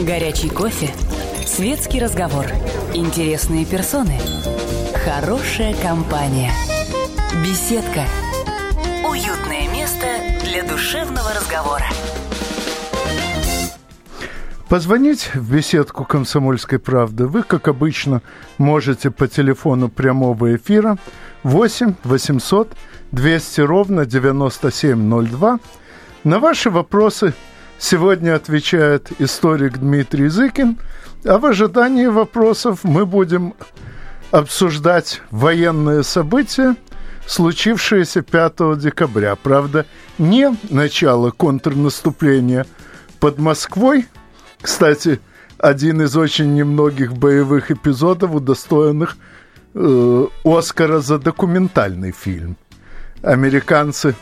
Горячий кофе. Светский разговор. Интересные персоны. Хорошая компания. Беседка. Уютное место для душевного разговора. Позвонить в беседку «Комсомольской правды» вы, как обычно, можете по телефону прямого эфира 8 800 200 ровно 9702. На ваши вопросы сегодня отвечает историк Дмитрий Зыкин, а в ожидании вопросов мы будем обсуждать военные события, случившиеся 5 декабря. Правда, не начало контрнаступления под Москвой. Кстати, один из очень немногих боевых эпизодов, удостоенных э, Оскара за документальный фильм. Американцы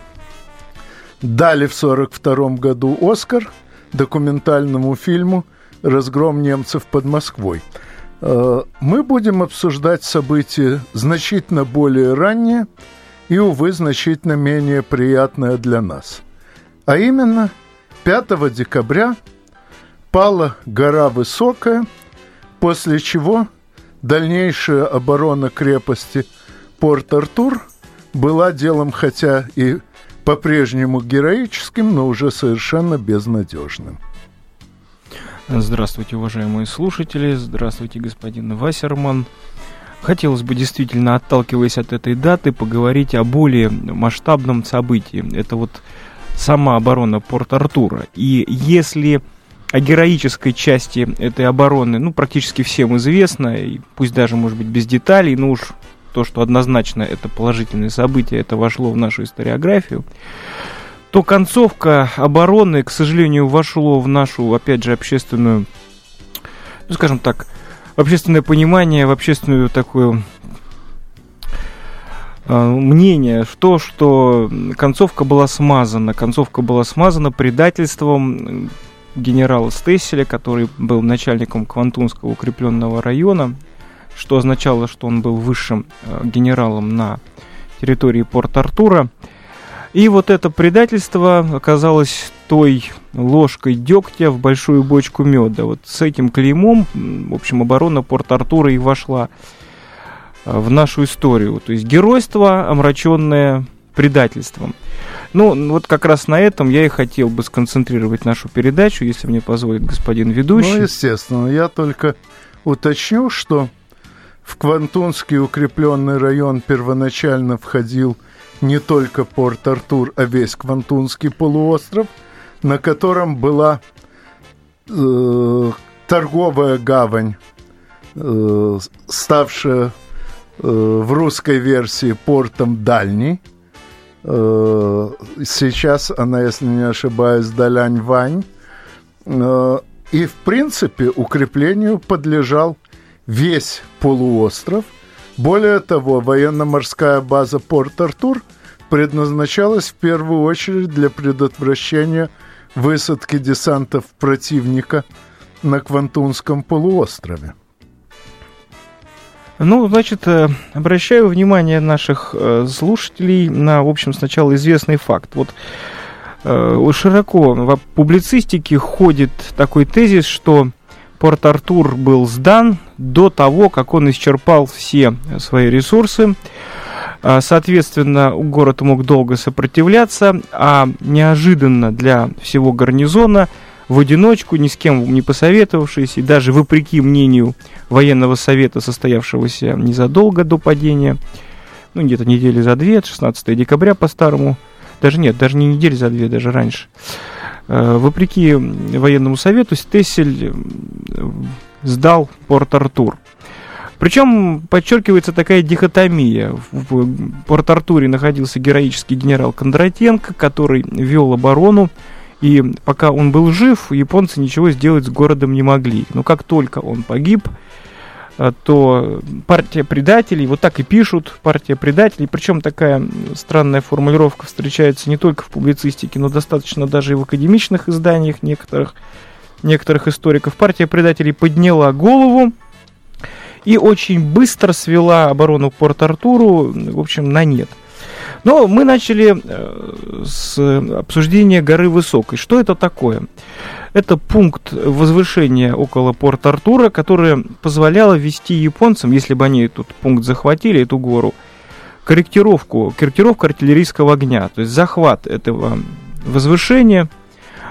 дали в 1942 году Оскар документальному фильму «Разгром немцев под Москвой». Э, мы будем обсуждать события значительно более ранние и, увы, значительно менее приятное для нас. А именно, 5 декабря пала гора Высокая, после чего дальнейшая оборона крепости Порт-Артур была делом хотя и по-прежнему героическим, но уже совершенно безнадежным. Здравствуйте, уважаемые слушатели. Здравствуйте, господин Вассерман. Хотелось бы действительно, отталкиваясь от этой даты, поговорить о более масштабном событии. Это вот сама оборона Порт-Артура. И если о героической части этой обороны, ну, практически всем известно, и пусть даже, может быть, без деталей, но уж то, что однозначно это положительное событие, это вошло в нашу историографию, то концовка обороны, к сожалению, вошло в нашу, опять же, общественную, ну, скажем так, общественное понимание, в общественную такую э, мнение в то, что концовка была смазана. Концовка была смазана предательством генерала Стесселя, который был начальником Квантунского укрепленного района, что означало, что он был высшим э, генералом на территории Порт-Артура. И вот это предательство оказалось той ложкой дегтя в большую бочку меда. Вот с этим клеймом, в общем, оборона Порт-Артура и вошла э, в нашу историю. То есть геройство, омраченное предательством. Ну, вот как раз на этом я и хотел бы сконцентрировать нашу передачу, если мне позволит господин ведущий. Ну, естественно. Я только уточню, что в Квантунский укрепленный район первоначально входил не только Порт-Артур, а весь Квантунский полуостров, на котором была э, торговая гавань, э, ставшая э, в русской версии портом Дальний. Э, сейчас она, если не ошибаюсь, Далянь-Вань. Э, и, в принципе, укреплению подлежал весь полуостров. Более того, военно-морская база Порт-Артур предназначалась в первую очередь для предотвращения высадки десантов противника на Квантунском полуострове. Ну, значит, э, обращаю внимание наших э, слушателей на, в общем, сначала известный факт. Вот э, широко в публицистике ходит такой тезис, что Порт-Артур был сдан до того, как он исчерпал все свои ресурсы. А, соответственно, город мог долго сопротивляться, а неожиданно для всего гарнизона в одиночку, ни с кем не посоветовавшись, и даже вопреки мнению военного совета, состоявшегося незадолго до падения, ну, где-то недели за две, 16 декабря по-старому, даже нет, даже не недели за две, даже раньше, вопреки военному совету, Стессель сдал Порт-Артур. Причем подчеркивается такая дихотомия. В Порт-Артуре находился героический генерал Кондратенко, который вел оборону, и пока он был жив, японцы ничего сделать с городом не могли. Но как только он погиб, Э, то партия предателей, вот так и пишут, партия предателей, причем такая странная формулировка встречается не только в публицистике, но достаточно даже и в академичных изданиях некоторых, некоторых историков. Партия предателей подняла голову и очень быстро свела оборону Порт-Артуру, в общем, на нет. Но мы начали э, с обсуждения горы Высокой. Что это такое? Это пункт возвышения около Порт-Артура, которое позволяло вести японцам, если бы они этот пункт захватили, эту гору, корректировку, корректировку артиллерийского огня. То есть захват этого возвышения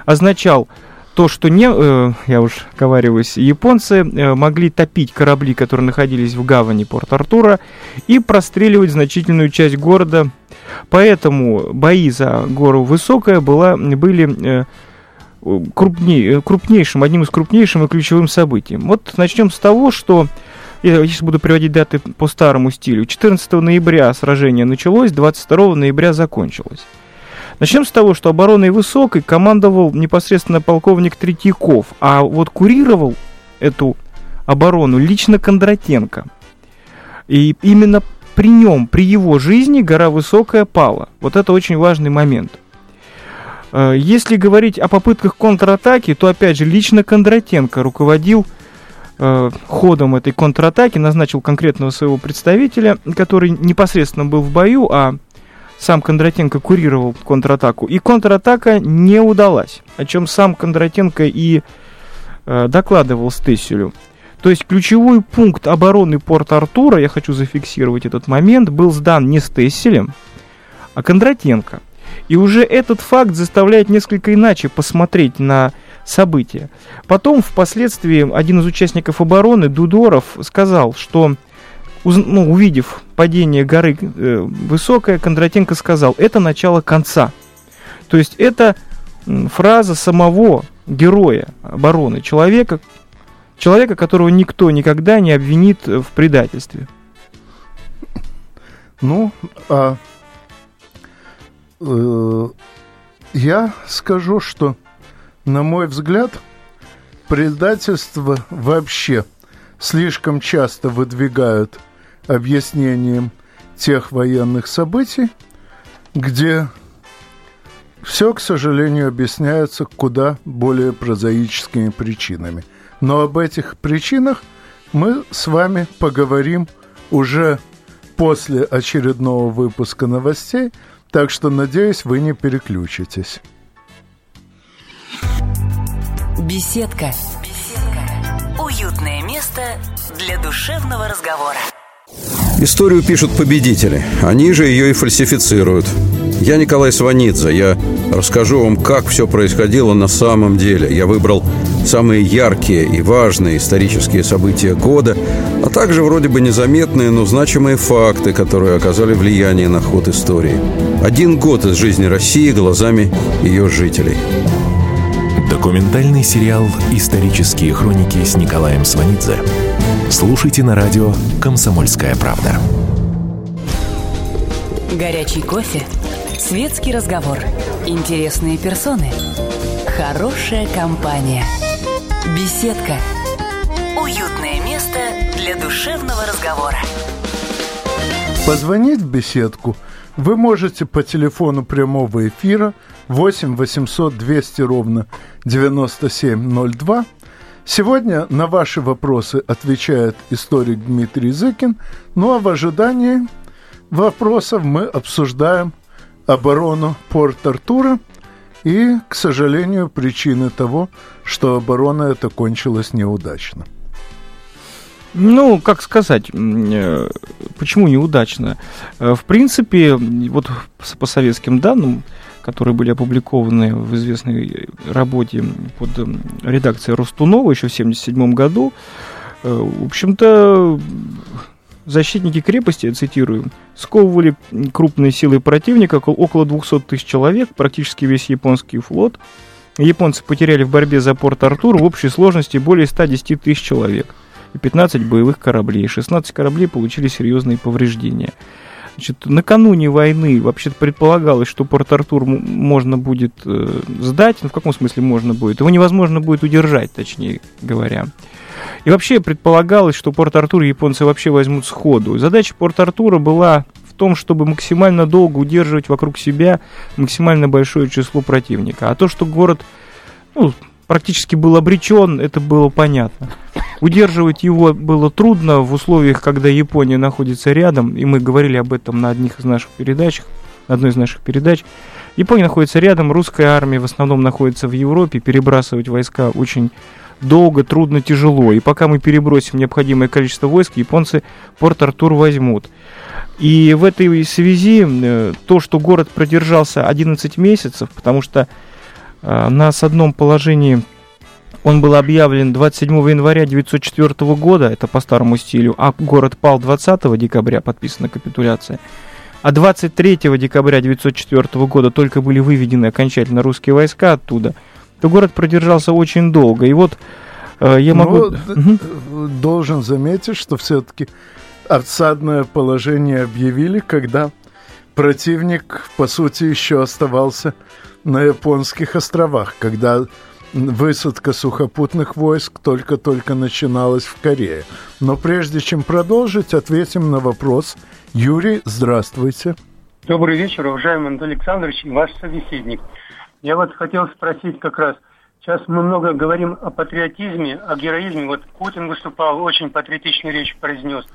означал то, что не, э, я уж говариваюсь, японцы э, могли топить корабли, которые находились в гавани Порт-Артура, и простреливать значительную часть города. Поэтому бои за гору Высокая была, были э, крупней, крупнейшим, одним из крупнейшим и ключевым событием. Вот начнем с того, что я сейчас буду приводить даты по старому стилю. 14 ноября сражение началось, 22 ноября закончилось. Начнем с того, что обороной Высокой командовал непосредственно полковник Третьяков, а вот курировал эту оборону лично Кондратенко. И именно при нем, при его жизни гора Высокая пала. Вот это очень важный момент. Э, если говорить о попытках контратаки, то опять же лично Кондратенко руководил э, ходом этой контратаки, назначил конкретного своего представителя, который непосредственно был в бою, а сам Кондратенко курировал контратаку. И контратака не удалась, о чем сам Кондратенко и э, докладывал Стесселю. То есть ключевой пункт обороны Порт-Артура, я хочу зафиксировать этот момент, был сдан не Стесселем, а Кондратенко. И уже этот факт заставляет несколько иначе посмотреть на события. Потом, впоследствии, один из участников обороны, Дудоров, сказал, что ну, увидев падение горы э, высокое, Кондратенко сказал, это начало конца. То есть это фраза самого героя обороны, человека, человека, которого никто никогда не обвинит в предательстве. Ну, а, э, я скажу, что, на мой взгляд, предательство вообще слишком часто выдвигают объяснением тех военных событий, где все, к сожалению, объясняется куда более прозаическими причинами. Но об этих причинах мы с вами поговорим уже после очередного выпуска новостей, так что, надеюсь, вы не переключитесь. Беседка. Беседка. Уютное место для душевного разговора. Историю пишут победители. Они же ее и фальсифицируют. Я Николай Сванидзе. Я расскажу вам, как все происходило на самом деле. Я выбрал самые яркие и важные исторические события года, а также вроде бы незаметные, но значимые факты, которые оказали влияние на ход истории. Один год из жизни России глазами ее жителей. Документальный сериал «Исторические хроники» с Николаем Сванидзе – Слушайте на радио «Комсомольская правда». Горячий кофе, светский разговор, интересные персоны, хорошая компания, беседка, уютное место для душевного разговора. Позвонить в беседку вы можете по телефону прямого эфира 8 800 200 ровно 9702 Сегодня на ваши вопросы отвечает историк Дмитрий Зыкин. Ну а в ожидании вопросов мы обсуждаем оборону Порт-Артура и, к сожалению, причины того, что оборона эта кончилась неудачно. Ну, как сказать, э, почему неудачно? Э, в принципе, вот по советским данным, которые были опубликованы в известной работе под редакцией Ростунова еще в 1977 году, э, в общем-то, защитники крепости, цитирую, сковывали крупные силы противника, около 200 тысяч человек, практически весь японский флот. Японцы потеряли в борьбе за порт Артур в общей сложности более 110 тысяч человек и 15 боевых кораблей. 16 кораблей получили серьезные повреждения. Значит, накануне войны вообще предполагалось, что Порт-Артур можно будет э, сдать. Ну, в каком смысле можно будет? Его невозможно будет удержать, точнее говоря. И вообще предполагалось, что Порт-Артур японцы вообще возьмут сходу. Задача Порт-Артура была в том, чтобы максимально долго удерживать вокруг себя максимально большое число противника. А то, что город ну, практически был обречен, это было понятно. Удерживать его было трудно в условиях, когда Япония находится рядом, и мы говорили об этом на одних из наших передачах. одной из наших передач. Япония находится рядом, русская армия в основном находится в Европе, перебрасывать войска очень долго, трудно, тяжело. И пока мы перебросим необходимое количество войск, японцы Порт-Артур возьмут. И в этой связи э, то, что город продержался 11 месяцев, потому что э, на одном положении он был объявлен 27 января 1904 года, это по старому стилю, а город пал 20 декабря, подписана капитуляция. А 23 декабря 1904 года только были выведены окончательно русские войска оттуда, то город продержался очень долго. И вот э, я могу... Но, угу. Должен заметить, что все-таки осадное положение объявили, когда противник, по сути, еще оставался на японских островах, когда высадка сухопутных войск только-только начиналась в Корее. Но прежде чем продолжить, ответим на вопрос. Юрий, здравствуйте. Добрый вечер, уважаемый Анатолий Александрович и ваш собеседник. Я вот хотел спросить как раз, сейчас мы много говорим о патриотизме, о героизме. Вот Путин выступал, очень патриотичную речь произнес.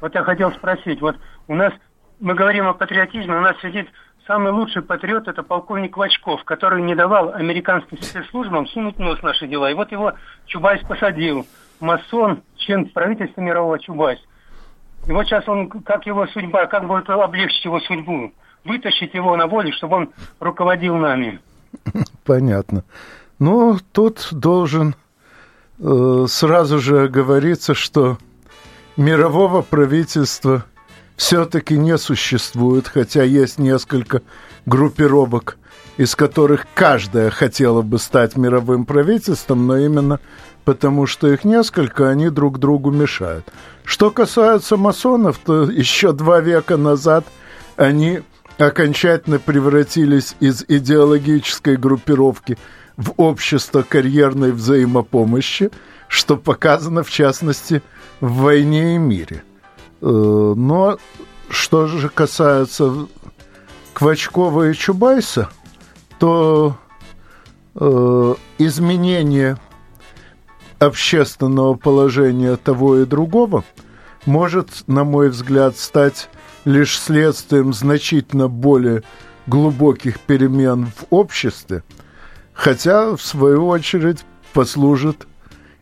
Вот я хотел спросить, вот у нас, мы говорим о патриотизме, у нас сидит Самый лучший патриот – это полковник Квачков, который не давал американским спецслужбам сунуть нос в наши дела. И вот его Чубайс посадил. Масон, член правительства мирового Чубайс. И вот сейчас он, как его судьба, как будет облегчить его судьбу? Вытащить его на волю, чтобы он руководил нами. Понятно. Ну, тут должен э, сразу же говориться, что мирового правительства – все-таки не существует, хотя есть несколько группировок, из которых каждая хотела бы стать мировым правительством, но именно потому что их несколько, они друг другу мешают. Что касается масонов, то еще два века назад они окончательно превратились из идеологической группировки в общество карьерной взаимопомощи, что показано, в частности, в «Войне и мире». Э, но что же касается Квачкова и Чубайса, то э, изменение общественного положения того и другого может, на мой взгляд, стать лишь следствием значительно более глубоких перемен в обществе, хотя, в свою очередь, послужит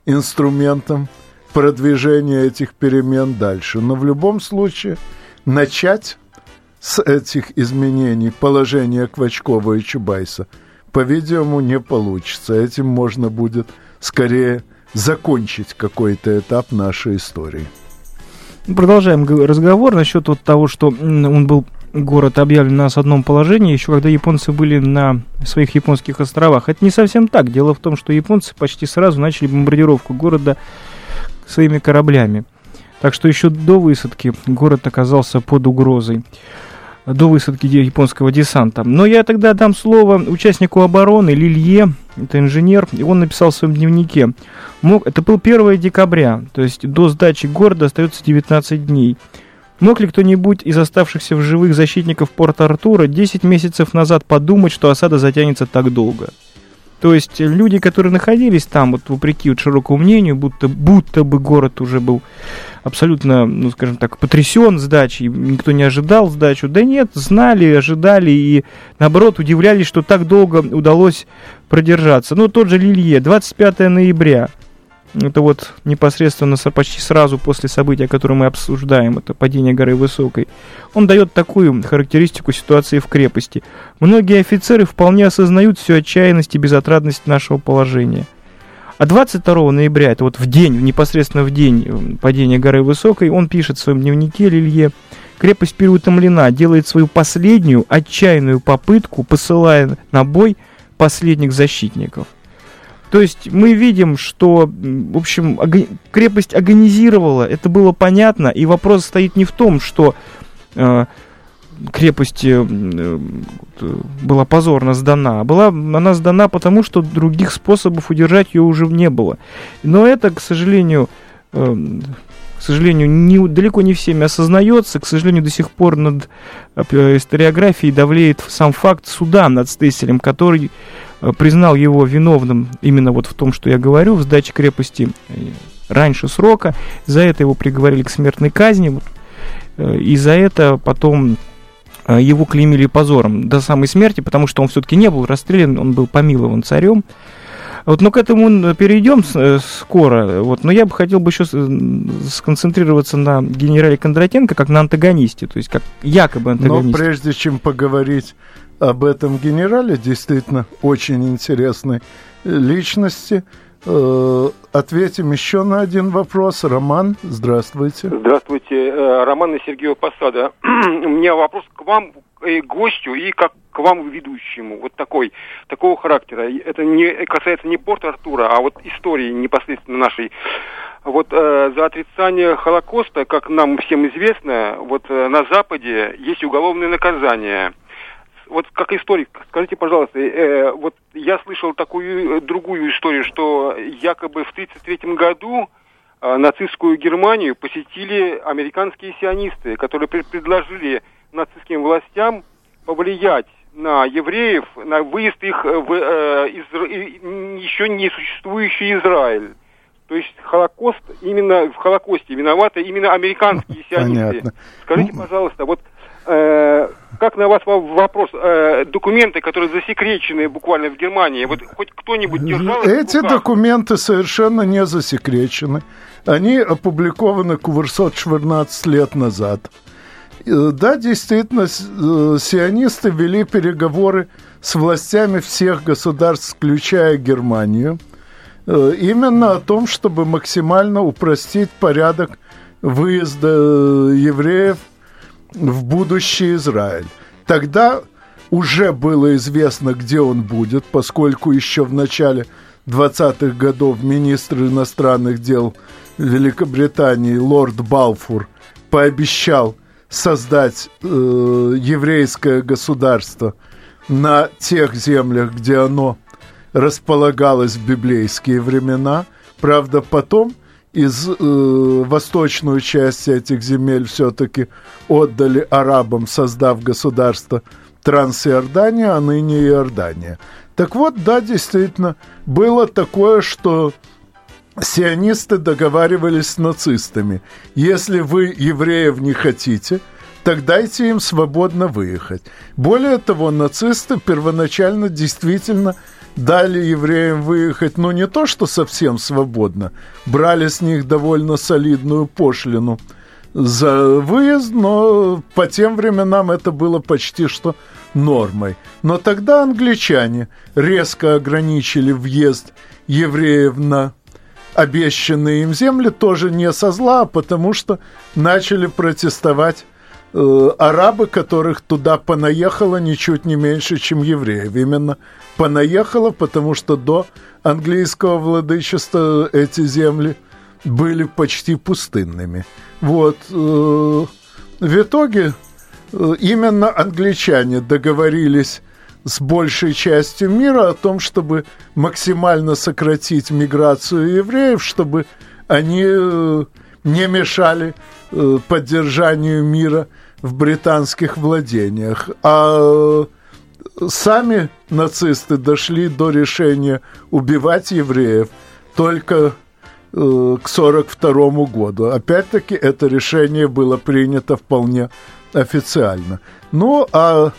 инструментом продвижения этих перемен дальше. Но в любом случае начать с этих изменений положения Квачкова и Чубайса, по-видимому, не получится. Этим можно будет скорее закончить какой-то этап нашей истории. Продолжаем разговор насчет вот того, что он был город объявлен на одном положении, еще когда японцы были на своих японских островах. Это не совсем так. Дело в том, что японцы почти сразу начали бомбардировку города своими кораблями. Так что еще до высадки город оказался под угрозой до высадки японского десанта. Но я тогда дам слово участнику обороны Лилье, это инженер, и он написал в своем дневнике. Мог, это был 1 декабря, то есть до сдачи города остается 19 дней. Мог ли кто-нибудь из оставшихся в живых защитников порта Артура 10 месяцев назад подумать, что осада затянется так долго? То есть люди, которые находились там, вот вопреки вот широкому мнению, будто, будто бы город уже был абсолютно, ну, скажем так, потрясен сдачей, никто не ожидал сдачу. Да нет, знали, ожидали и, наоборот, удивлялись, что так долго удалось продержаться. Ну, тот же Лилье, 25 ноября – это вот непосредственно почти сразу после события, которое мы обсуждаем, это падение горы Высокой. Он дает такую характеристику ситуации в крепости. Многие офицеры вполне осознают всю отчаянность и безотрадность нашего положения. А 22 ноября, это вот в день, непосредственно в день э, падения горы Высокой, он пишет в своем дневнике Лилье, крепость переутомлена, делает свою последнюю отчаянную попытку, посылая на бой последних защитников – то есть мы видим, что, в общем, крепость агонизировала, это было понятно, и вопрос стоит не в том, что э, крепость э, была позорно сдана, была она сдана потому, что других способов удержать ее уже не было. Но это, к сожалению, э, к сожалению, не, далеко не всеми осознается. К сожалению, до сих пор над э, историографией давлеет сам факт суда над Стеселем, который Э, признал его виновным именно вот в том, что я говорю, в сдаче крепости э, раньше срока. За это его приговорили к смертной казни. Э, и за это потом э, его клеймили позором до самой смерти, потому что он все-таки не был расстрелян, он был помилован царем. Вот, но к этому перейдем э, скоро. Вот, но я бы хотел бы еще сконцентрироваться на генерале Кондратенко как на антагонисте, то есть как якобы антагонисте. Но прежде чем поговорить об этом генерале, действительно очень интересной личности, э, ответим еще на один вопрос. Роман, здравствуйте. Здравствуйте, э, Роман из Сергеева Посада. У меня вопрос к вам, и гостю, и как к вам ведущему. Вот такой, такого характера. Это не касается не порта Артура, а вот истории непосредственно нашей. Вот э, за отрицание Холокоста, как нам всем известно, вот э, на Западе есть уголовное наказание. Вот как историк, скажите, пожалуйста, э, вот я слышал такую э, другую историю, что якобы в 1933 году э, нацистскую Германию посетили американские сионисты, которые предложили нацистским властям повлиять на евреев, на выезд их в э, из, еще не существующий Израиль. То есть Холокост, именно в Холокосте виноваты именно американские сионисты. Понятно. Скажите, пожалуйста, вот э, как на вас вопрос, э, документы, которые засекречены буквально в Германии, вот хоть кто-нибудь держал Эти документы совершенно не засекречены. Они опубликованы Куверсот 14 лет назад. Э, да, действительно, э, сионисты вели переговоры с властями всех государств, включая Германию, э, именно о том, чтобы максимально упростить порядок выезда евреев в будущий Израиль. Тогда уже было известно, где он будет, поскольку еще в начале 20-х годов министр иностранных дел Великобритании лорд Балфур пообещал создать э, еврейское государство на тех землях, где оно располагалось в библейские времена. Правда, потом из э, восточную часть этих земель все-таки отдали арабам, создав государство Трансиордания, а ныне Иордания. Так вот, да, действительно, было такое, что сионисты договаривались с нацистами. Если вы евреев не хотите, так дайте им свободно выехать. Более того, нацисты первоначально действительно дали евреям выехать, ну не то, что совсем свободно, брали с них довольно солидную пошлину за выезд, но по тем временам это было почти что нормой. Но тогда англичане резко ограничили въезд евреев на обещанные им земли тоже не со зла, а потому что начали протестовать э, арабы, которых туда понаехало ничуть не меньше, чем евреев. Именно понаехало, потому что до английского владычества эти земли были почти пустынными. Вот. Э, в итоге э, именно англичане договорились с большей частью мира о том, чтобы максимально сократить миграцию евреев, чтобы они э, не мешали э, поддержанию мира в британских владениях. А сами нацисты дошли до решения убивать евреев только э, к 1942 году. Опять-таки, это решение было принято вполне официально. Ну, а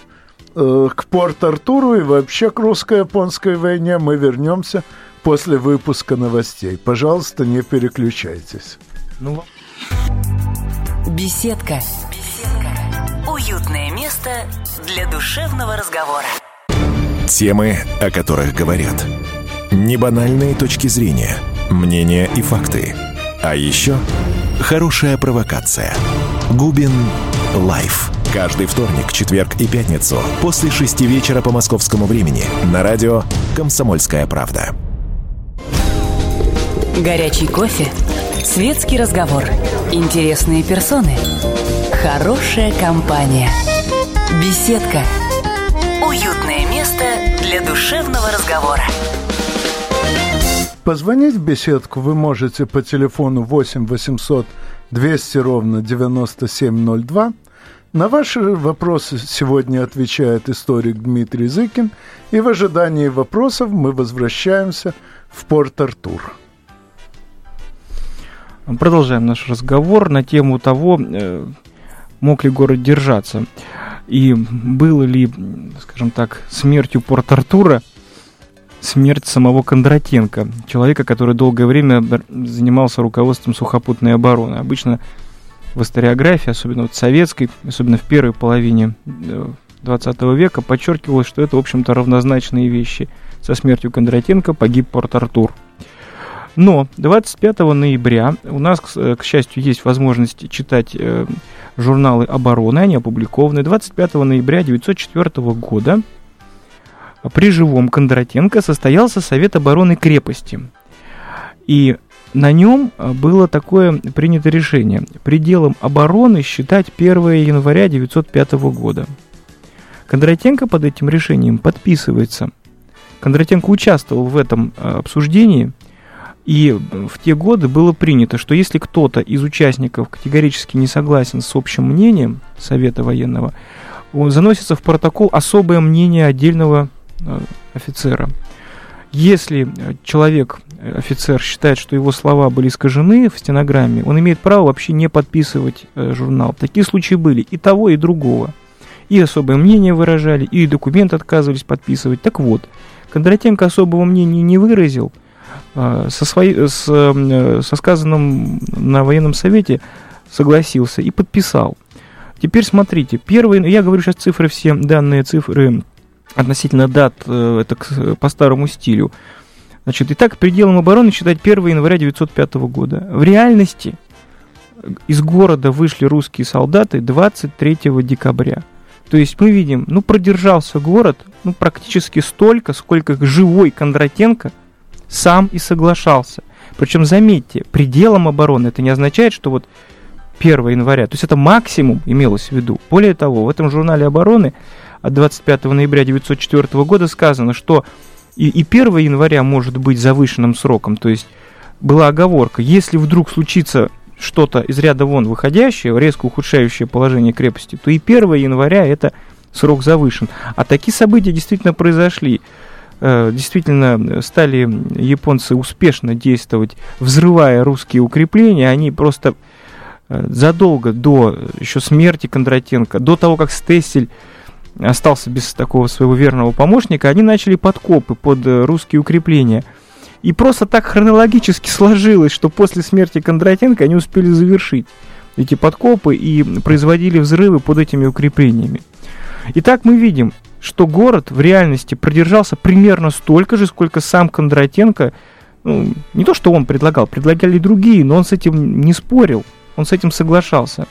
Э, к Порт-Артуру и вообще к русско-японской войне мы вернемся после выпуска новостей. Пожалуйста, не переключайтесь. Ну... Беседка. Беседка. Уютное место для душевного разговора. Темы, о которых говорят. Небанальные точки зрения, мнения и факты. А еще хорошая провокация. Губин Live. Каждый вторник, четверг и пятницу после шести вечера по московскому времени на радио «Комсомольская правда». Горячий кофе, светский разговор, интересные персоны, хорошая компания, беседка, уютное место для душевного разговора. Позвонить в беседку вы можете по телефону 8 800 200 ровно 9702 на ваши вопросы сегодня отвечает историк Дмитрий Зыкин, и в ожидании вопросов мы возвращаемся в Порт-Артур. Продолжаем наш разговор на тему того, э, мог ли город держаться. И было ли, скажем так, смертью Порт-Артура смерть самого Кондратенко, человека, который долгое время занимался руководством сухопутной обороны. Обычно в историографии, особенно вот советской, особенно в первой половине 20 э, века, подчеркивалось, что это, в общем-то, равнозначные вещи. Со смертью Кондратенко погиб Порт-Артур. Но 25 ноября у нас, к, к счастью, есть возможность читать э, журналы обороны, они опубликованы. 25 ноября 1904 года при живом Кондратенко состоялся Совет обороны крепости. И на нем э, было такое принято решение. Пределом обороны считать 1 января 1905 года. Кондратенко под этим решением подписывается. Кондратенко участвовал в этом э, обсуждении, и в те годы было принято, что если кто-то из участников категорически не согласен с общим мнением Совета военного, заносится в протокол особое мнение отдельного э, офицера. Если человек, офицер, считает, что его слова были искажены в стенограмме, он имеет право вообще не подписывать э, журнал. Такие случаи были и того, и другого. И особое мнение выражали, и документ отказывались подписывать. Так вот, Кондратенко особого мнения не выразил, э, со, своей, с, э, со сказанным на военном совете согласился и подписал. Теперь смотрите, первые, я говорю сейчас цифры все, данные цифры относительно дат, э, это по старому стилю. Значит, итак, пределом обороны считать 1 января 1905 года. В реальности из города вышли русские солдаты 23 декабря. То есть мы видим, ну, продержался город, ну, практически столько, сколько живой Кондратенко сам и соглашался. Причем, заметьте, пределом обороны это не означает, что вот 1 января, то есть это максимум имелось в виду. Более того, в этом журнале обороны от 25 ноября 1904 года сказано, что и, и 1 января может быть завышенным сроком, то есть была оговорка, если вдруг случится что-то из ряда вон выходящее, резко ухудшающее положение крепости, то и 1 января это срок завышен. А такие события действительно произошли. Э, действительно, стали японцы успешно действовать, взрывая русские укрепления. Они просто э, задолго до еще смерти Кондратенко, до того, как Стессель остался без такого своего верного помощника, они начали подкопы под э, русские укрепления. И просто так хронологически сложилось, что после смерти Кондратенко они успели завершить эти подкопы и производили взрывы под этими укреплениями. Итак, мы видим, что город в реальности продержался примерно столько же, сколько сам Кондратенко, ну, не то, что он предлагал, предлагали другие, но он с этим не спорил, он с этим соглашался.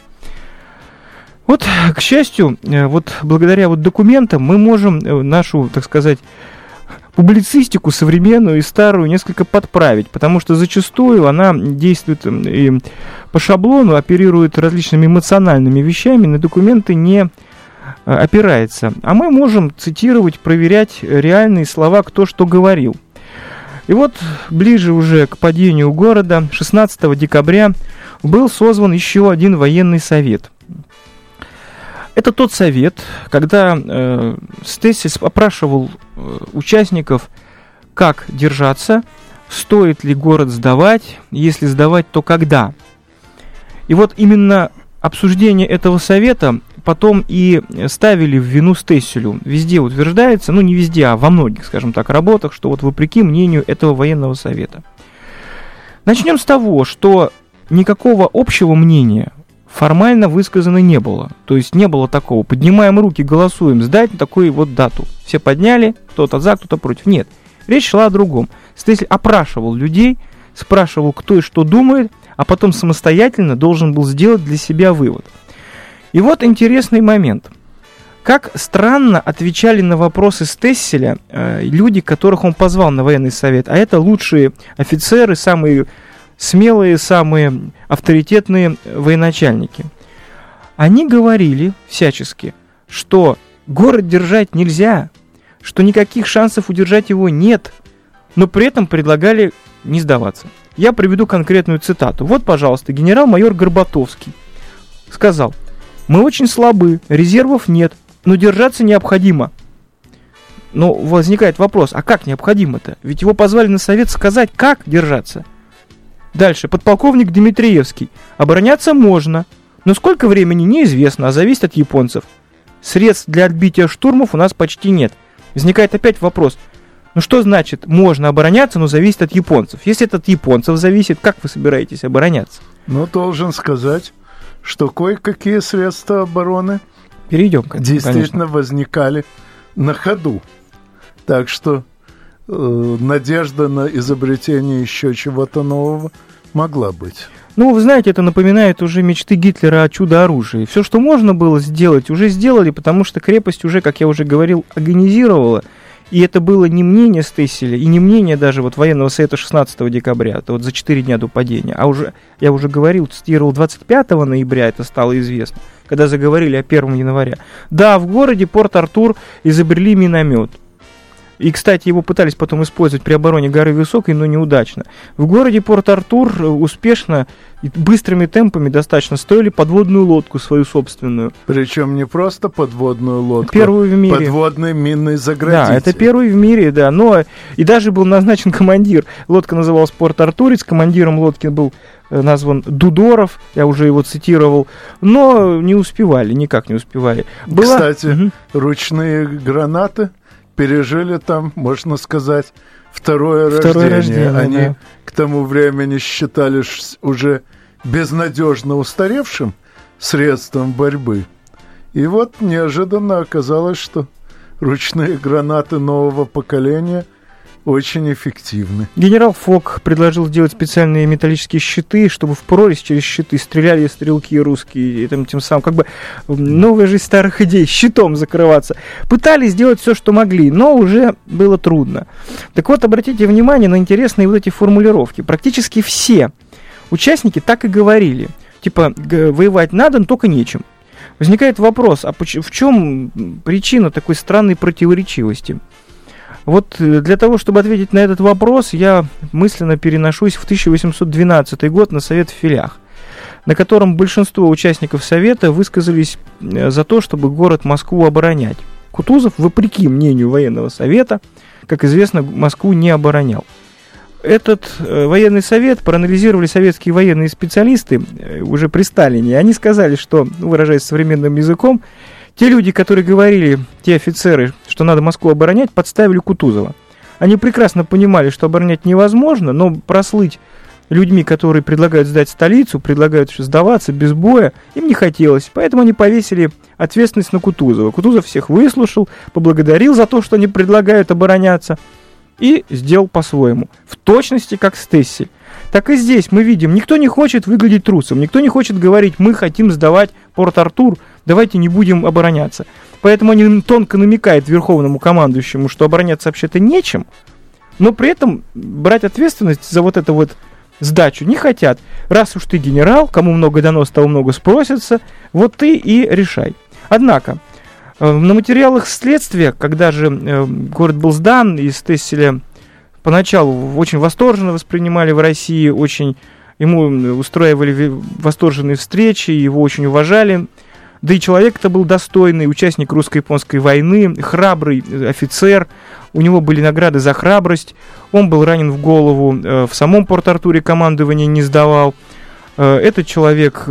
Вот, к счастью, э, вот благодаря вот документам мы можем э, нашу, так сказать, публицистику современную и старую несколько подправить, потому что зачастую она действует и по шаблону, оперирует различными эмоциональными вещами, на документы не опирается. А мы можем цитировать, проверять реальные слова, кто что говорил. И вот ближе уже к падению города, 16 декабря, был созван еще один военный совет – это тот совет, когда э, Стессис опрашивал э, участников, как держаться, стоит ли город сдавать, если сдавать, то когда. И вот именно обсуждение этого совета потом и ставили в вину Стесселю. Везде утверждается, ну не везде, а во многих, скажем так, работах, что вот вопреки мнению этого военного совета. Начнем с того, что никакого общего мнения формально высказано не было. То есть не было такого, поднимаем руки, голосуем, сдать такую вот дату. Все подняли, кто-то за, кто-то против. Нет, речь шла о другом. Стесель опрашивал людей, спрашивал, кто и что думает, а потом самостоятельно должен был сделать для себя вывод. И вот интересный момент. Как странно отвечали на вопросы Стесселя э, люди, которых он позвал на военный совет, а это лучшие офицеры, самые смелые, самые авторитетные военачальники. Они говорили всячески, что город держать нельзя, что никаких шансов удержать его нет, но при этом предлагали не сдаваться. Я приведу конкретную цитату. Вот, пожалуйста, генерал-майор Горбатовский сказал, мы очень слабы, резервов нет, но держаться необходимо. Но возникает вопрос, а как необходимо-то? Ведь его позвали на совет сказать, как держаться – Дальше. Подполковник Дмитриевский. Обороняться можно, но сколько времени неизвестно, а зависит от японцев. Средств для отбития штурмов у нас почти нет. Возникает опять вопрос, ну что значит можно обороняться, но зависит от японцев? Если это от японцев зависит, как вы собираетесь обороняться? Ну, должен сказать, что кое-какие средства обороны Перейдем к этому, действительно конечно. возникали на ходу. Так что э, надежда на изобретение еще чего-то нового могла быть. Ну, вы знаете, это напоминает уже мечты Гитлера о чудо-оружии. Все, что можно было сделать, уже сделали, потому что крепость уже, как я уже говорил, организировала. И это было не мнение Стесселя, и не мнение даже вот военного совета 16 декабря, это вот за 4 дня до падения, а уже, я уже говорил, цитировал, 25 ноября это стало известно, когда заговорили о 1 января. Да, в городе Порт-Артур изобрели миномет. И, кстати, его пытались потом использовать при обороне горы Высокой, но неудачно. В городе Порт-Артур э, успешно и быстрыми темпами достаточно строили подводную лодку свою собственную. Причем не просто подводную лодку, Первую в мире. подводный минный заградитель. Да, это первый в мире, да. Но и даже был назначен командир. Лодка называлась Порт Артурец. Командиром лодки был э, назван Дудоров. Я уже его цитировал. Но не успевали, никак не успевали. Была- Кстати, Мгм. ручные гранаты пережили там, можно сказать, второе, Второе рождение. рождение, Они да. к тому времени считались уже безнадежно устаревшим средством борьбы. И вот неожиданно оказалось, что ручные гранаты нового поколения очень эффективны. Генерал Фок предложил сделать специальные металлические щиты, чтобы в прорезь через щиты стреляли стрелки русские, и там, тем самым как бы новая жизнь старых идей, щитом закрываться. Пытались сделать все, что могли, но уже было трудно. Так вот, обратите внимание на интересные вот эти формулировки. Практически все участники так и говорили. Типа, воевать надо, но только нечем. Возникает вопрос, а в чем причина такой странной противоречивости? Вот э, для того, чтобы ответить на этот вопрос, я мысленно переношусь в 1812 год на Совет в Филях, на котором большинство участников Совета высказались э, за то, чтобы город Москву оборонять. Кутузов, вопреки мнению военного совета, как известно, Москву не оборонял. Этот э, военный совет проанализировали советские военные специалисты уже при Сталине. Они сказали, что, ну, выражаясь современным языком, те люди, которые говорили, те офицеры, что надо Москву оборонять, подставили Кутузова. Они прекрасно понимали, что оборонять невозможно, но прослыть людьми, которые предлагают сдать столицу, предлагают сдаваться без боя, им не хотелось. Поэтому они повесили ответственность на Кутузова. Кутузов всех выслушал, поблагодарил за то, что они предлагают обороняться, и сделал по-своему. В точности, как Стессель. Так и здесь мы видим, никто не хочет выглядеть трусом, никто не хочет говорить, мы хотим сдавать Порт-Артур, давайте не будем обороняться. Поэтому они тонко намекают верховному командующему, что обороняться вообще-то нечем, но при этом брать ответственность за вот это вот сдачу не хотят. Раз уж ты генерал, кому много дано, с того много спросится, вот ты и решай. Однако, э, на материалах следствия, когда же э, город был сдан, из Тесселя поначалу очень восторженно воспринимали в России, очень ему устраивали восторженные встречи, его очень уважали. Да и человек-то был достойный, участник русско-японской войны, храбрый э, офицер. У него были награды за храбрость. Он был ранен в голову. э, В самом Порт-Артуре командование не сдавал. Э, Этот человек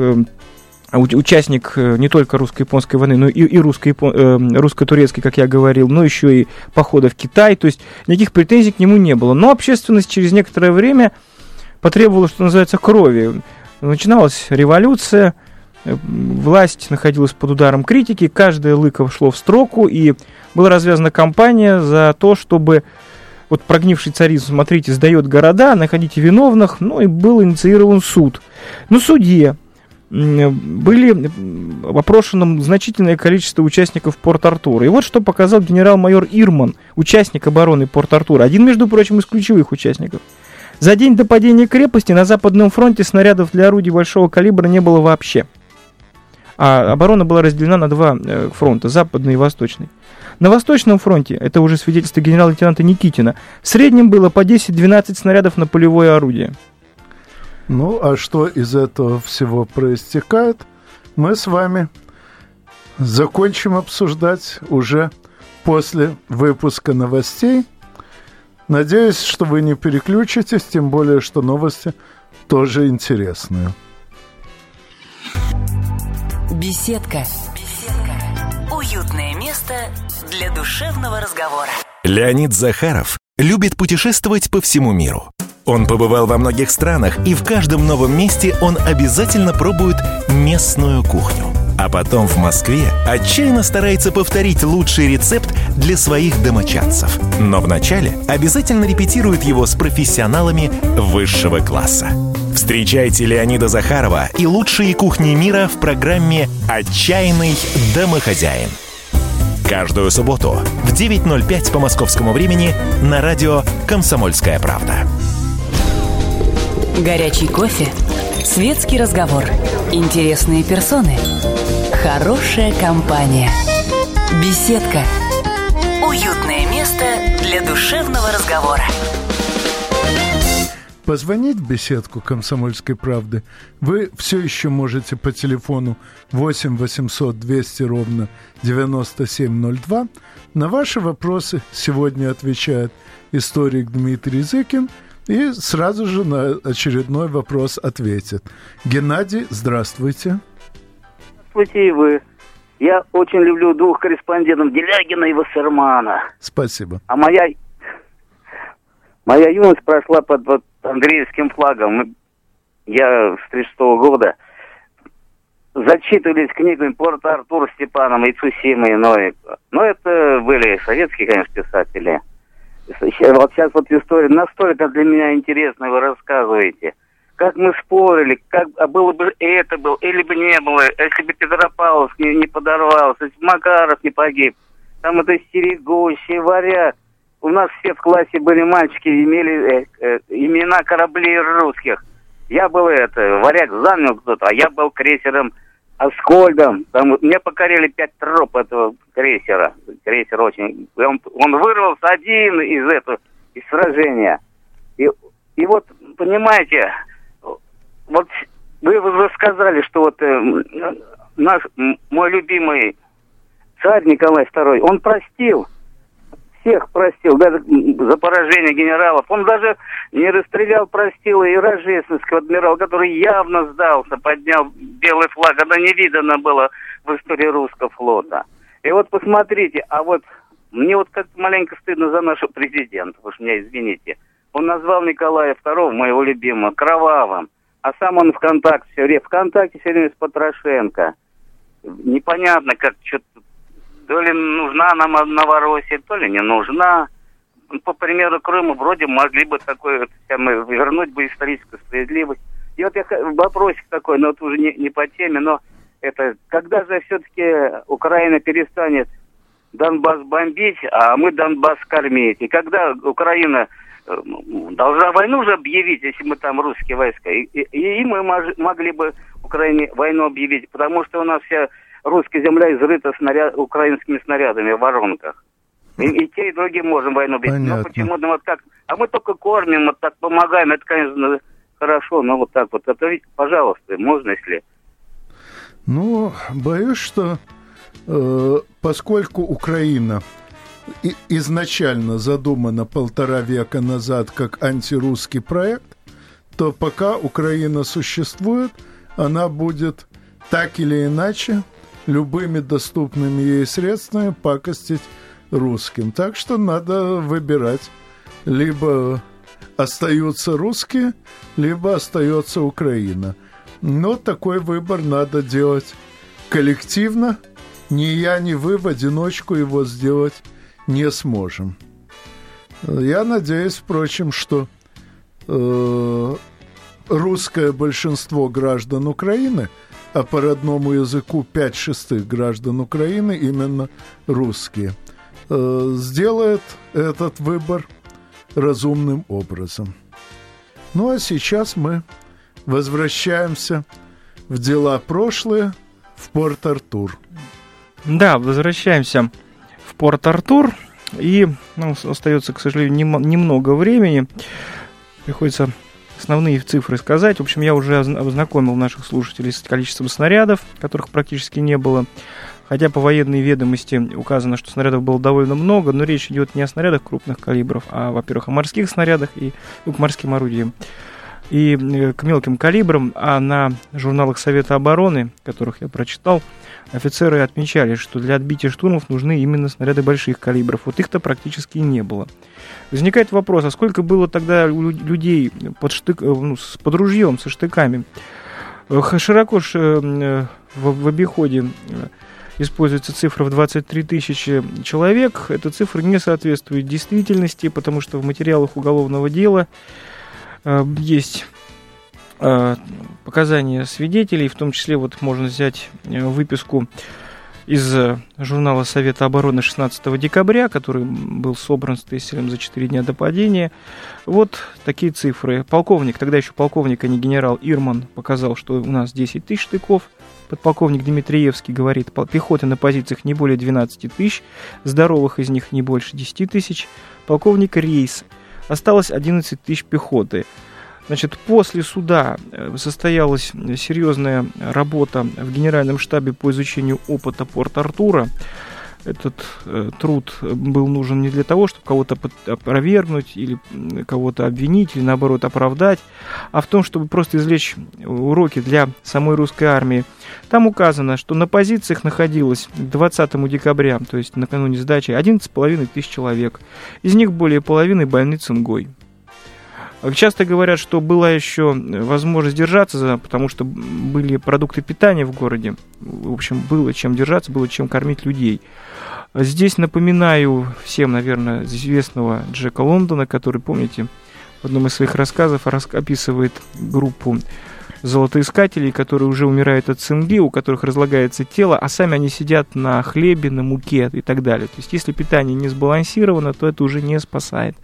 участник э, не только русско-японской войны, но и, и русско-япон- э, русско-турецкой, как я говорил, но еще и похода в Китай. То есть никаких претензий к нему не было. Но общественность через некоторое время потребовала, что называется, крови. Начиналась революция, э, власть находилась под ударом критики, каждое лыко шло в строку, и была развязана кампания за то, чтобы вот прогнивший царизм, смотрите, сдает города, находите виновных, ну и был инициирован суд. На суде м, были м, опрошено значительное количество участников Порт-Артура. И вот что показал генерал-майор Ирман, участник обороны Порт-Артура, один, между прочим, из ключевых участников. За день до падения крепости на Западном фронте снарядов для орудий большого калибра не было вообще. А оборона была разделена на два э, фронта, западный и восточный. На Восточном фронте, это уже свидетельство генерал-лейтенанта Никитина, в среднем было по 10-12 снарядов на полевое орудие. Ну, а что из этого всего проистекает, мы с вами закончим обсуждать уже после выпуска новостей. Надеюсь, что вы не переключитесь, тем более, что новости тоже интересные. Беседка. Беседка. Уютное место для душевного разговора. Леонид Захаров любит путешествовать по всему миру. Он побывал во многих странах, и в каждом новом месте он обязательно пробует местную кухню. А потом в Москве отчаянно старается повторить лучший рецепт для своих домочадцев. Но вначале обязательно репетирует его с профессионалами высшего класса. Встречайте Леонида Захарова и лучшие кухни мира в программе «Отчаянный домохозяин». Каждую субботу в 9.05 по московскому времени на радио «Комсомольская правда». Горячий кофе, светский разговор, интересные персоны, хорошая компания, беседка, уютное место для душевного разговора. Позвонить в беседку «Комсомольской правды» вы все еще можете по телефону 8 800 200 ровно 9702. На ваши вопросы сегодня отвечает историк Дмитрий Зыкин и сразу же на очередной вопрос ответит. Геннадий, здравствуйте. Здравствуйте и вы. Я очень люблю двух корреспондентов, Делягина и Вассермана. Спасибо. А моя, моя юность прошла под вот андреевским флагом. Я с 36 года зачитывались книгами Порта Артур Степаном и Цусимой, но, но это были советские, конечно, писатели. Вот сейчас вот история настолько для меня интересная, вы рассказываете. Как мы спорили, как а было бы это было, или бы не было, если бы Петропавловск не, не подорвался, если бы Макаров не погиб. Там это стерегущий, варяг. У нас все в классе были мальчики, имели э, э, имена кораблей русских. Я был это, варяг занял кто-то, а я был крейсером Аскольдом. Там мне покорили пять троп этого крейсера. Крейсер очень... Он, он вырвался один из этого, из сражения. И, и вот, понимаете, вот вы уже сказали, что вот э, наш, мой любимый царь Николай II, он простил всех простил, даже за поражение генералов. Он даже не расстрелял, простил и Рожественского адмирала, который явно сдался, поднял белый флаг. Это не видано было в истории русского флота. И вот посмотрите, а вот мне вот как-то маленько стыдно за нашего президента, уж меня извините. Он назвал Николая II, моего любимого, кровавым. А сам он ВКонтакте все время, ВКонтакте все время с Потрошенко. Непонятно, как что-то то ли нужна нам Новороссия, то ли не нужна. По примеру Крыма вроде могли бы такое вот вернуть бы историческую справедливость. И вот я вопросик такой, но это уже не, не по теме, но это когда же все-таки Украина перестанет Донбасс бомбить, а мы Донбасс кормить? И когда Украина э, должна войну уже объявить, если мы там русские войска, и, и- и мы мож- могли бы Украине войну объявить, потому что у нас вся русская земля изрыта снаряд, украинскими снарядами в воронках. И, и те, и другие можем войну объявить. Понятно. Но почему ну, вот как? А мы только кормим, вот так помогаем, это, конечно, хорошо, но вот так вот. Ответьте, пожалуйста, можно, если... Ну, боюсь, что э, поскольку Украина и- изначально задумана полтора века назад как антирусский проект, то пока Украина существует, она будет так или иначе любыми доступными ей средствами пакостить русским. Так что надо выбирать. Либо остаются русские, либо остается Украина. Но такой выбор надо делать коллективно. Ни я, ни вы в одиночку его сделать не сможем. Я надеюсь, впрочем, что э, русское большинство граждан Украины, а по родному языку 5 шестых граждан Украины именно русские, э, сделает этот выбор разумным образом. Ну а сейчас мы возвращаемся в дела прошлые в Порт-Артур. Да, возвращаемся в Порт-Артур. И ну, остается, к сожалению, нем- немного времени. Приходится основные цифры сказать. В общем, я уже озна- ознакомил наших слушателей с количеством снарядов, которых практически не было. Хотя по военной ведомости указано, что снарядов было довольно много, но речь идет не о снарядах крупных калибров, а, во-первых, о морских снарядах и ну, к морским орудиям. И э, к мелким калибрам, а на журналах Совета обороны, которых я прочитал, офицеры отмечали, что для отбития штурмов нужны именно снаряды больших калибров. Вот их-то практически не было. Возникает вопрос, а сколько было тогда людей под, штык, э, ну, под ружьем, со штыками? Широко в, в обиходе используется цифра в 23 тысячи человек. Эта цифра не соответствует действительности, потому что в материалах уголовного дела э, есть э, показания свидетелей, в том числе вот можно взять э, выписку из журнала Совета обороны 16 декабря, который был собран с Тесселем за 4 дня до падения. Вот такие цифры. Полковник, тогда еще полковник, а не генерал Ирман, показал, что у нас 10 тысяч штыков. Подполковник Дмитриевский говорит, пехоты на позициях не более 12 тысяч, здоровых из них не больше 10 тысяч. Полковник Рейс, осталось 11 тысяч пехоты. Значит, после суда э, состоялась серьезная работа в Генеральном штабе по изучению опыта Порт-Артура. Этот э, труд был нужен не для того, чтобы кого-то опровергнуть или кого-то обвинить, или наоборот оправдать, а в том, чтобы просто извлечь уроки для самой русской армии. Там указано, что на позициях находилось 20 декабря, то есть накануне сдачи, 11,5 тысяч человек. Из них более половины больны цингой. Часто говорят, что была еще возможность держаться, потому что были продукты питания в городе. В общем, было чем держаться, было чем кормить людей. Здесь напоминаю всем, наверное, известного Джека Лондона, который, помните, в одном из своих рассказов описывает группу золотоискателей, которые уже умирают от цинги, у которых разлагается тело, а сами они сидят на хлебе, на муке и так далее. То есть, если питание не сбалансировано, то это уже не спасает.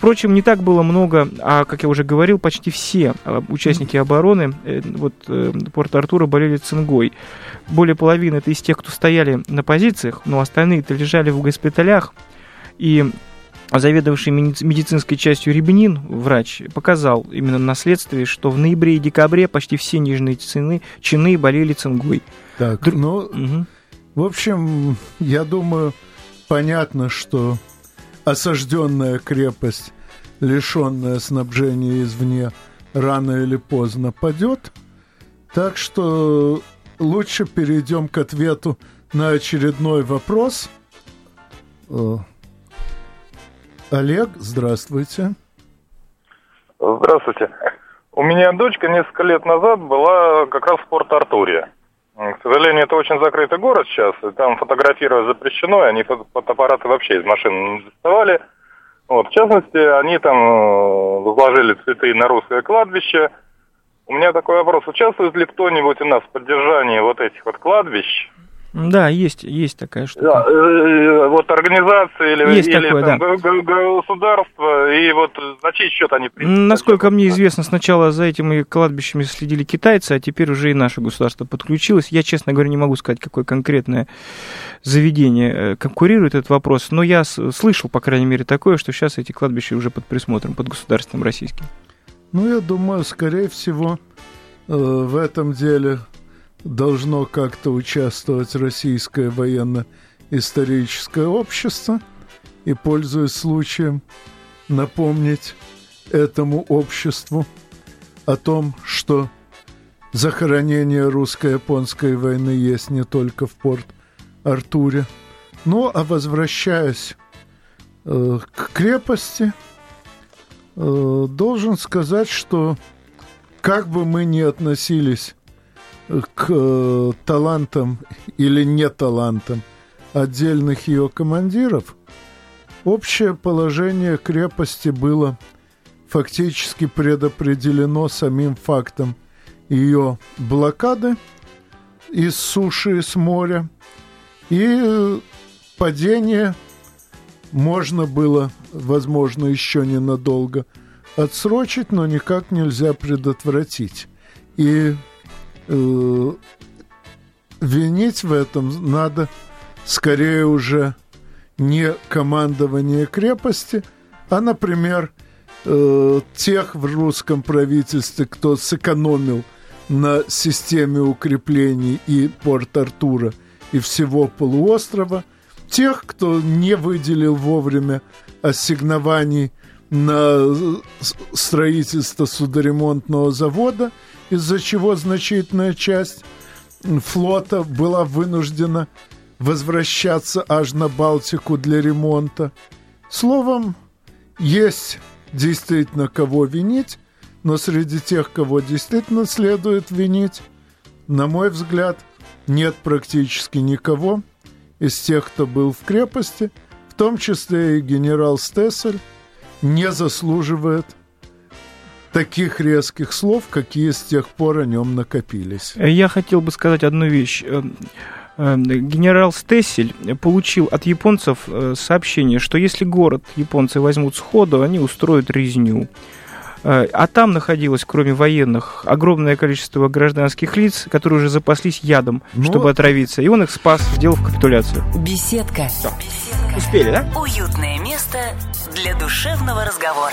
Впрочем, не так было много, а, как я уже говорил, почти все а, участники обороны э, вот, э, Порт-Артура болели цингой. Более половины это из тех, кто стояли на позициях, но остальные-то лежали в госпиталях. И заведовавший медицинской частью Рябинин, врач, показал именно на следствии, что в ноябре и декабре почти все нижние цены, чины болели цингой. Так, Дру... ну, угу. в общем, я думаю, понятно, что осажденная крепость, лишенная снабжения извне, рано или поздно падет. Так что лучше перейдем к ответу на очередной вопрос. Э, Олег, здравствуйте. Здравствуйте. У меня дочка несколько лет назад была как раз в Порт-Артуре. К сожалению, это очень закрытый город сейчас, там фотографировать запрещено, и они фотоаппараты вообще из машин не доставали. Вот, в частности, они там э, возложили цветы на русское кладбище. У меня такой вопрос, участвует ли кто-нибудь у нас в поддержании вот этих вот кладбищ? Да, есть, есть такая штука. Да, э, э, вот организации или, есть или такое, там, да. государство, и вот за чей счет они Насколько мне известно, сначала за этими кладбищами следили китайцы, а теперь уже и наше государство подключилось. Я, честно говоря, не могу сказать, какое конкретное заведение э, конкурирует этот вопрос, но я слышал, по крайней мере, такое, что сейчас эти кладбища уже под присмотром, под государственным российским. Ну, я думаю, скорее всего, в этом деле должно как-то участвовать российское военно-историческое общество. И, пользуясь случаем, напомнить этому обществу о том, что захоронение русско-японской войны есть не только в Порт-Артуре. Ну, а возвращаясь э, к крепости, э, должен сказать, что как бы мы ни относились к э, талантам или не талантам отдельных ее командиров, общее положение крепости было фактически предопределено самим фактом ее блокады из суши и с моря, и падение можно было, возможно, еще ненадолго отсрочить, но никак нельзя предотвратить. И э, винить в этом надо скорее уже не командование крепости, а, например, э, тех в русском правительстве, кто сэкономил на системе укреплений и Порт-Артура, и всего полуострова, тех, кто не выделил вовремя ассигнований на строительство судоремонтного завода, из-за чего значительная часть флота была вынуждена возвращаться аж на Балтику для ремонта. Словом, есть действительно кого винить, но среди тех, кого действительно следует винить, на мой взгляд, нет практически никого из тех, кто был в крепости, в том числе и генерал Стессель, не заслуживает таких резких слов, какие с тех пор о нем накопились. Я хотел бы сказать одну вещь. Э, э, генерал Стессель получил от японцев э, сообщение, что если город японцы возьмут сходу, они устроят резню. А там находилось, кроме военных, огромное количество гражданских лиц, которые уже запаслись ядом. Ну, чтобы отравиться. И он их спас, сделав капитуляцию. Беседка. Все. Беседка. Успели, да? Уютное место для душевного разговора.